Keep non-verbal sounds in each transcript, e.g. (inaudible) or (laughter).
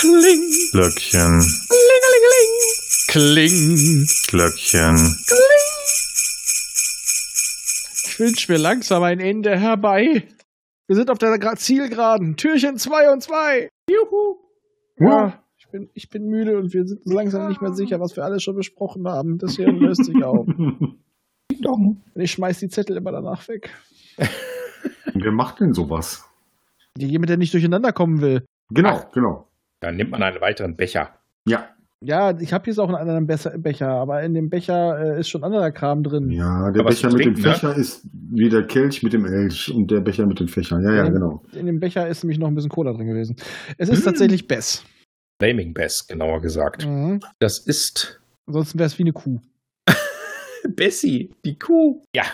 Kling. Glöckchen. Kling. Glöckchen. Ich wünsche mir langsam ein Ende herbei. Wir sind auf der Gra Zielgeraden. Türchen 2 und 2. Juhu. Ja, ich bin, ich bin müde und wir sind langsam nicht mehr sicher, was wir alles schon besprochen haben. Das hier löst sich auf. (laughs) Und ich schmeiß die Zettel immer danach weg. Wer macht denn sowas? Jemand, der nicht durcheinander kommen will. Genau, genau. Dann nimmt man einen weiteren Becher. Ja, Ja, ich habe jetzt auch einen anderen Becher, aber in dem Becher äh, ist schon anderer Kram drin. ja, der Aber Becher mit dem trinken, ne? Fächer ist wie der Kelch mit dem Elch und der Becher mit den Fächern. Ja, ja, Ja. genau. In dem Becher ist nämlich noch ein bisschen Cola drin gewesen. Es ist tatsächlich Bess. Flaming Bess, genauer gesagt. Mhm. Das ist Ansonsten wäre es wie eine Kuh. (laughs) Bessie, die Kuh. Ja,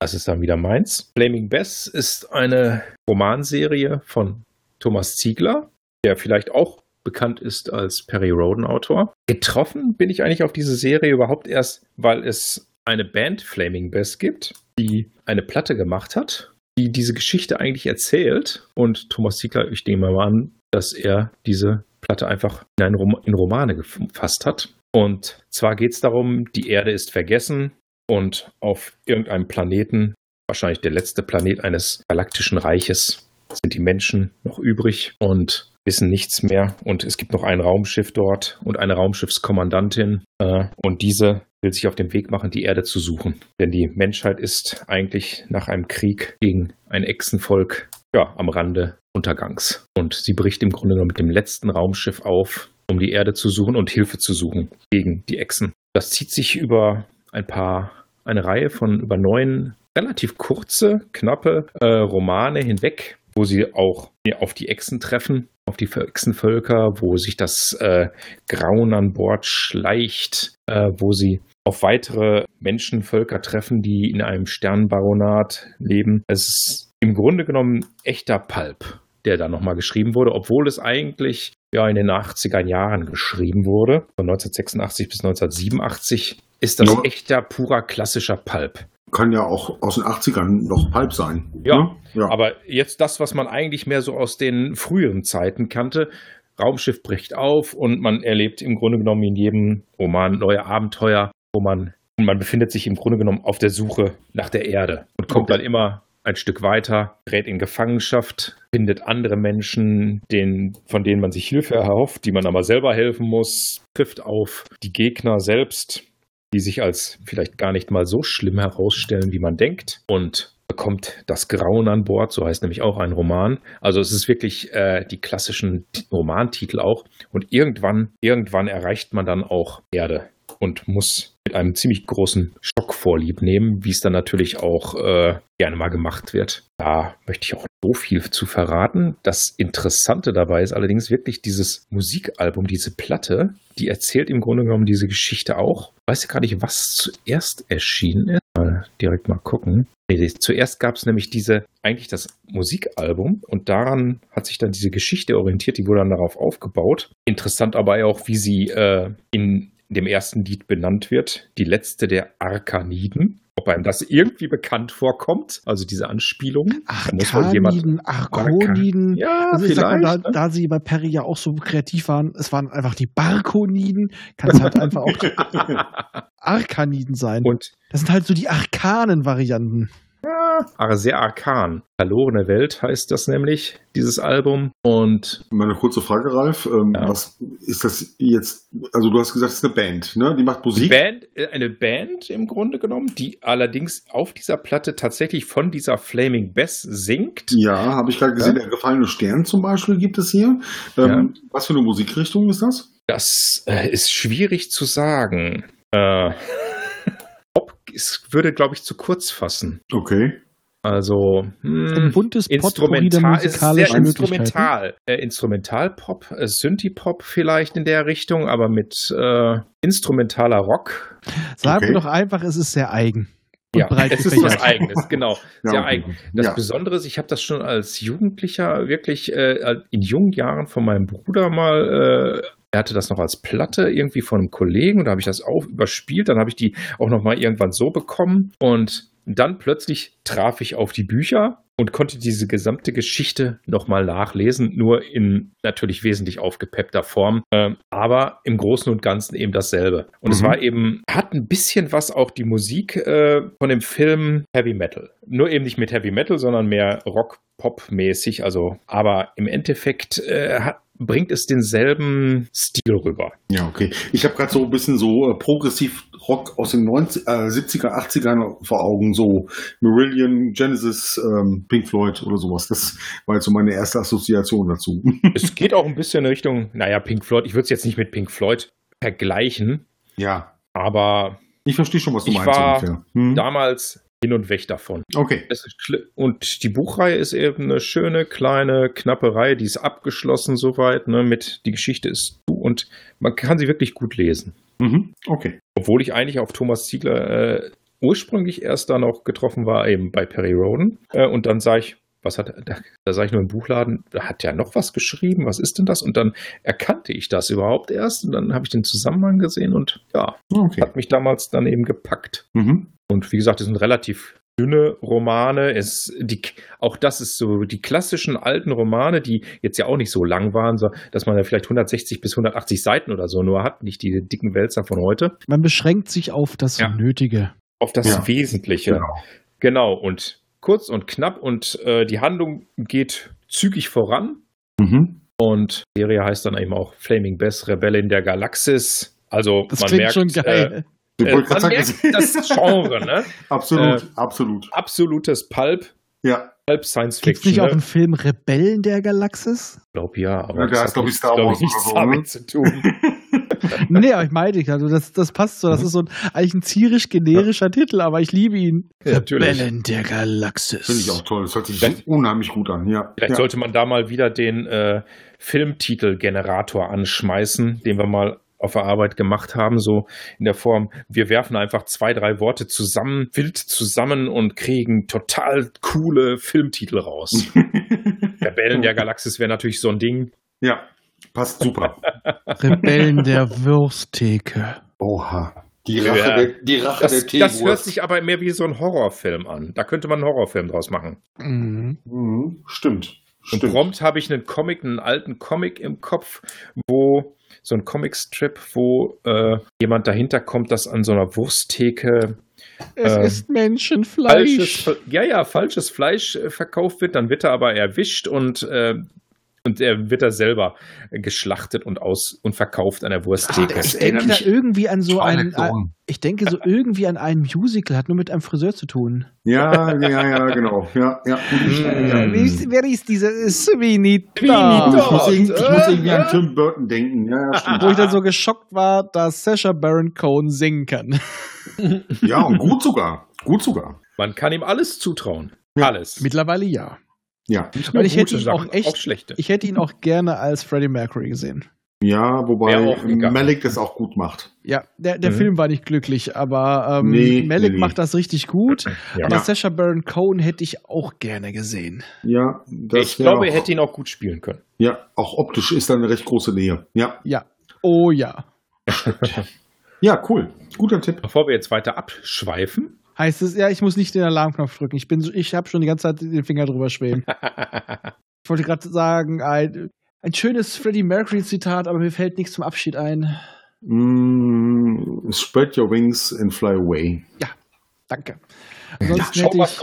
das ist dann wieder meins. Flaming Bess ist eine Romanserie von Thomas Ziegler, der vielleicht auch bekannt ist als Perry Roden-Autor. Getroffen bin ich eigentlich auf diese Serie überhaupt erst, weil es eine Band Flaming Bess gibt, die eine Platte gemacht hat, die diese Geschichte eigentlich erzählt. Und Thomas Ziegler, ich nehme mal an, dass er diese Platte einfach in, einen Rom in Romane gefasst hat. Und zwar geht es darum, die Erde ist vergessen und auf irgendeinem Planeten, wahrscheinlich der letzte Planet eines galaktischen Reiches, sind die Menschen noch übrig und wissen nichts mehr. Und es gibt noch ein Raumschiff dort und eine Raumschiffskommandantin. Äh, und diese will sich auf den Weg machen, die Erde zu suchen. Denn die Menschheit ist eigentlich nach einem Krieg gegen ein Echsenvolk ja, am Rande Untergangs. Und sie bricht im Grunde genommen mit dem letzten Raumschiff auf, um die Erde zu suchen und Hilfe zu suchen gegen die Echsen. Das zieht sich über ein paar, eine Reihe von über neun relativ kurze, knappe äh, Romane hinweg, wo sie auch ja, auf die Echsen treffen, auf die Echsenvölker, wo sich das äh, Grauen an Bord schleicht, äh, wo sie auf weitere Menschenvölker treffen, die in einem Sternbaronat leben. Es ist im Grunde genommen echter Pulp, der da nochmal geschrieben wurde, obwohl es eigentlich ja in den 80er Jahren geschrieben wurde. Von 1986 bis 1987 ist das Ja. echter, purer, klassischer Pulp. Kann ja auch aus den 80ern noch halb sein. Ja, Ne? ja. Aber jetzt das, was man eigentlich mehr so aus den früheren Zeiten kannte. Raumschiff bricht auf und man erlebt im Grunde genommen in jedem Roman neue Abenteuer, wo man, und man befindet sich im Grunde genommen auf der Suche nach der Erde und kommt Okay. dann immer ein Stück weiter, gerät in Gefangenschaft, findet andere Menschen, denen, von denen man sich Hilfe erhofft, die man aber selber helfen muss, trifft auf die Gegner selbst, die sich als vielleicht gar nicht mal so schlimm herausstellen, wie man denkt. Und bekommt das Grauen an Bord, so heißt nämlich auch ein Roman. Also es ist wirklich äh, die klassischen Romantitel auch. Und irgendwann, irgendwann erreicht man dann auch Erde und muss mit einem ziemlich großen Schock vorlieb nehmen, wie es dann natürlich auch äh, gerne mal gemacht wird. Da möchte ich auch so viel zu verraten. Das Interessante dabei ist allerdings wirklich dieses Musikalbum, diese Platte, die erzählt im Grunde genommen diese Geschichte auch. Weiß ja gar nicht, was zuerst erschienen ist. Mal direkt mal gucken. Zuerst gab es nämlich diese, eigentlich das Musikalbum und daran hat sich dann diese Geschichte orientiert, die wurde dann darauf aufgebaut. Interessant aber auch, wie sie äh, in dem ersten Lied benannt wird, die letzte der Arkaniden. Ob einem das irgendwie bekannt vorkommt, also diese Anspielung. Arkaniden, Arkoniden. Ja, Also ich sag mal, da, ne? da sie bei Perry ja auch so kreativ waren, es waren einfach die Barkoniden, kann es halt einfach auch (laughs) Arkaniden sein. Und Das sind halt so die arkanen Varianten. Aber sehr arkan. Verlorene Welt heißt das nämlich, dieses Album. Und Meine kurze Frage, Ralf. Ähm, Ja. Was ist das jetzt? Also du hast gesagt, es ist eine Band, ne? Die macht Musik. Band, äh, eine Band im Grunde genommen, die allerdings auf dieser Platte tatsächlich von dieser Flaming Bess singt. Ja, habe ich gerade gesehen. Ja. Der gefallene Stern zum Beispiel gibt es hier. Ähm, Was für eine Musikrichtung ist das? Das äh, ist schwierig zu sagen. Äh, es würde, glaube ich, zu kurz fassen. Okay. Also Ein hm, buntes Potpourri der Instrumental ist sehr instrumental. Äh, Instrumentalpop, äh, Synthie-Pop vielleicht in der Richtung, aber mit äh, instrumentaler Rock. Sagen Okay. wir doch einfach, es ist sehr eigen. Und Ja, breit es ist was Eigenes, genau. (laughs) Ja, Sehr okay. eigen. Das Ja. Besondere ist, ich habe das schon als Jugendlicher wirklich äh, in jungen Jahren von meinem Bruder mal, äh, er hatte das noch als Platte irgendwie von einem Kollegen und da habe ich das auch überspielt. Dann habe ich die auch noch mal irgendwann so bekommen und dann plötzlich traf ich auf die Bücher und konnte diese gesamte Geschichte nochmal nachlesen, nur in natürlich wesentlich aufgepeppter Form, äh, aber im Großen und Ganzen eben dasselbe. Und mhm. es war eben, hat ein bisschen was auch die Musik äh, von dem Film Heavy Metal. Nur eben nicht mit Heavy Metal, sondern mehr Rock, Pop-mäßig, also, aber im Endeffekt äh, hat, bringt es denselben Stil rüber. Ja, okay. Ich habe gerade so ein bisschen so äh, progressiv Rock aus den 90, äh, 70er, 80ern vor Augen, so Marillion, Genesis, ähm, Pink Floyd oder sowas. Das war jetzt so meine erste Assoziation dazu. (laughs) es geht auch ein bisschen in Richtung, naja, Pink Floyd. Ich würde es jetzt nicht mit Pink Floyd vergleichen. Ja. Aber ich verstehe schon, was du ich meinst. War hm? damals hin und weg davon. Okay. und die Buchreihe ist eben eine schöne, kleine, knappe Reihe, die ist abgeschlossen soweit, ne, mit die Geschichte ist und man kann sie wirklich gut lesen. Mhm. Okay. Obwohl ich eigentlich auf Thomas Ziegler äh, ursprünglich erst da noch getroffen war, eben bei Perry Roden. Äh, und dann sah ich, was hat da, da sah ich nur im Buchladen, da hat ja noch was geschrieben, was ist denn das? Und dann erkannte ich das überhaupt erst und dann habe ich den Zusammenhang gesehen und ja, okay. hat mich damals dann eben gepackt. Mhm. Und wie gesagt, es sind relativ dünne Romane. Es, die, auch das ist so die klassischen alten Romane, die jetzt ja auch nicht so lang waren, so, dass man ja vielleicht 160 bis 180 Seiten oder so nur hat, nicht die dicken Wälzer von heute. Man beschränkt sich auf das ja. Nötige. Auf das ja. Wesentliche. Genau. genau. Und kurz und knapp und äh, die Handlung geht zügig voran. Mhm. Und die Serie heißt dann eben auch Flaming Bess, Rebellin der Galaxis. Also das man klingt merkt, schon Äh, man merkt das Genre, ne? (laughs) absolut, äh, absolut. Absolutes Pulp. Ja. Pulp Science Fiction. Gibt nicht ne? auch einen Film Rebellen der Galaxis? Ich glaube ja, aber ja, das hat, glaube ich, Star Wars nichts so, damit ne? zu tun. (laughs) nee, aber ich meine ich, also das, das passt so. Das ist so ein, eigentlich ein zierisch generischer ja. Titel, aber ich liebe ihn. Ja, Rebellen der Galaxis. Finde ich auch toll. Das hört sich vielleicht, unheimlich gut an, ja. Vielleicht ja. sollte man da mal wieder den äh, Filmtitelgenerator anschmeißen, den wir mal auf der Arbeit gemacht haben, so in der Form, wir werfen einfach zwei, drei Worte zusammen, wild zusammen und kriegen total coole Filmtitel raus. (laughs) Rebellen der Galaxis wäre natürlich so ein Ding. Ja, passt super. (laughs) Rebellen der Wursttheke. Oha. Die Rache, ja, der, die Rache das, der Teewurst. Das hört sich aber mehr wie so ein Horrorfilm an. Da könnte man einen Horrorfilm draus machen. Mhm. Mhm, stimmt. Und prompt habe ich einen Comic, einen alten Comic im Kopf, wo so ein Comicstrip, wo äh, jemand dahinter kommt, dass an so einer Wursttheke es äh, ist Menschenfleisch. Falsches, ja, ja, falsches Fleisch äh, verkauft wird, dann wird er aber erwischt und äh, und er wird da selber geschlachtet und aus und verkauft an der Wursttheke. Ah, ich denke da irgendwie an so einen. Ich denke so (laughs) irgendwie an ein Musical, hat nur mit einem Friseur zu tun. Ja, ja, ja, genau. Ja, ja. Mm. Wer ist dieser Sweeney Todd? Ich muss, irgendwie, ich muss irgendwie an Tim Burton denken. Ja. Wo ich dann so geschockt war, dass Sasha Baron Cohen singen kann. Ja, und gut sogar. Gut sogar. Man kann ihm alles zutrauen. Alles. Mittlerweile ja. Ja. Weil ich hätte ihn auch echt, auch schlechte. ich hätte ihn auch gerne als Freddie Mercury gesehen. Ja, wobei Malik das auch gut macht. Ja, der, der mhm. Film war nicht glücklich, aber ähm, nee, Malik nee. macht das richtig gut. Ja. Aber Sasha Baron Cohen hätte ich auch gerne gesehen. Ja, ich glaube, er hätte ihn auch gut spielen können. Ja, auch optisch ist da eine recht große Nähe. Ja. Ja. Oh ja. (laughs) ja, cool. Guter Tipp. Bevor wir jetzt weiter abschweifen, heißt es, ja, ich muss nicht den Alarmknopf drücken. Ich, ich habe schon die ganze Zeit den Finger drüber schweben. (laughs) ich wollte gerade sagen, ein, ein schönes Freddie Mercury-Zitat, aber mir fällt nichts zum Abschied ein. Mm, spread your wings and fly away. Ja, danke. Ansonsten ja, hätte, ich,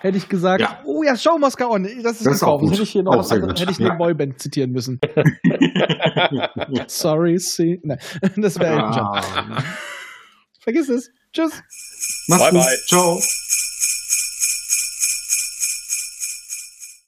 hätte ich gesagt, ja. oh ja, Show must go on. Das ist das gekauft. Das hätte ich hier noch was anderes, hätte ich eine ja. Boyband zitieren müssen. (laughs) Sorry, see. Nein, (laughs) das wäre ah. Vergiss es. Tschüss. Mach's bye, gut. Bye. Ciao.